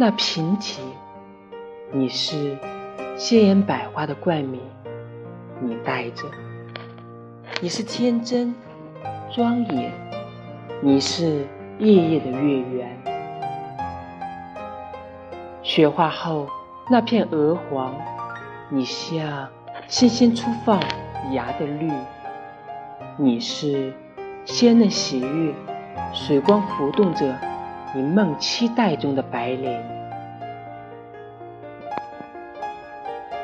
那平静，你是鲜艳百花的冠冕，你戴着；你是天真庄严，你是夜夜的月圆。雪化后那片鹅黄，你像新鲜初放芽的绿，你是鲜嫩喜悦，水光浮动着。你梦期待中的白莲，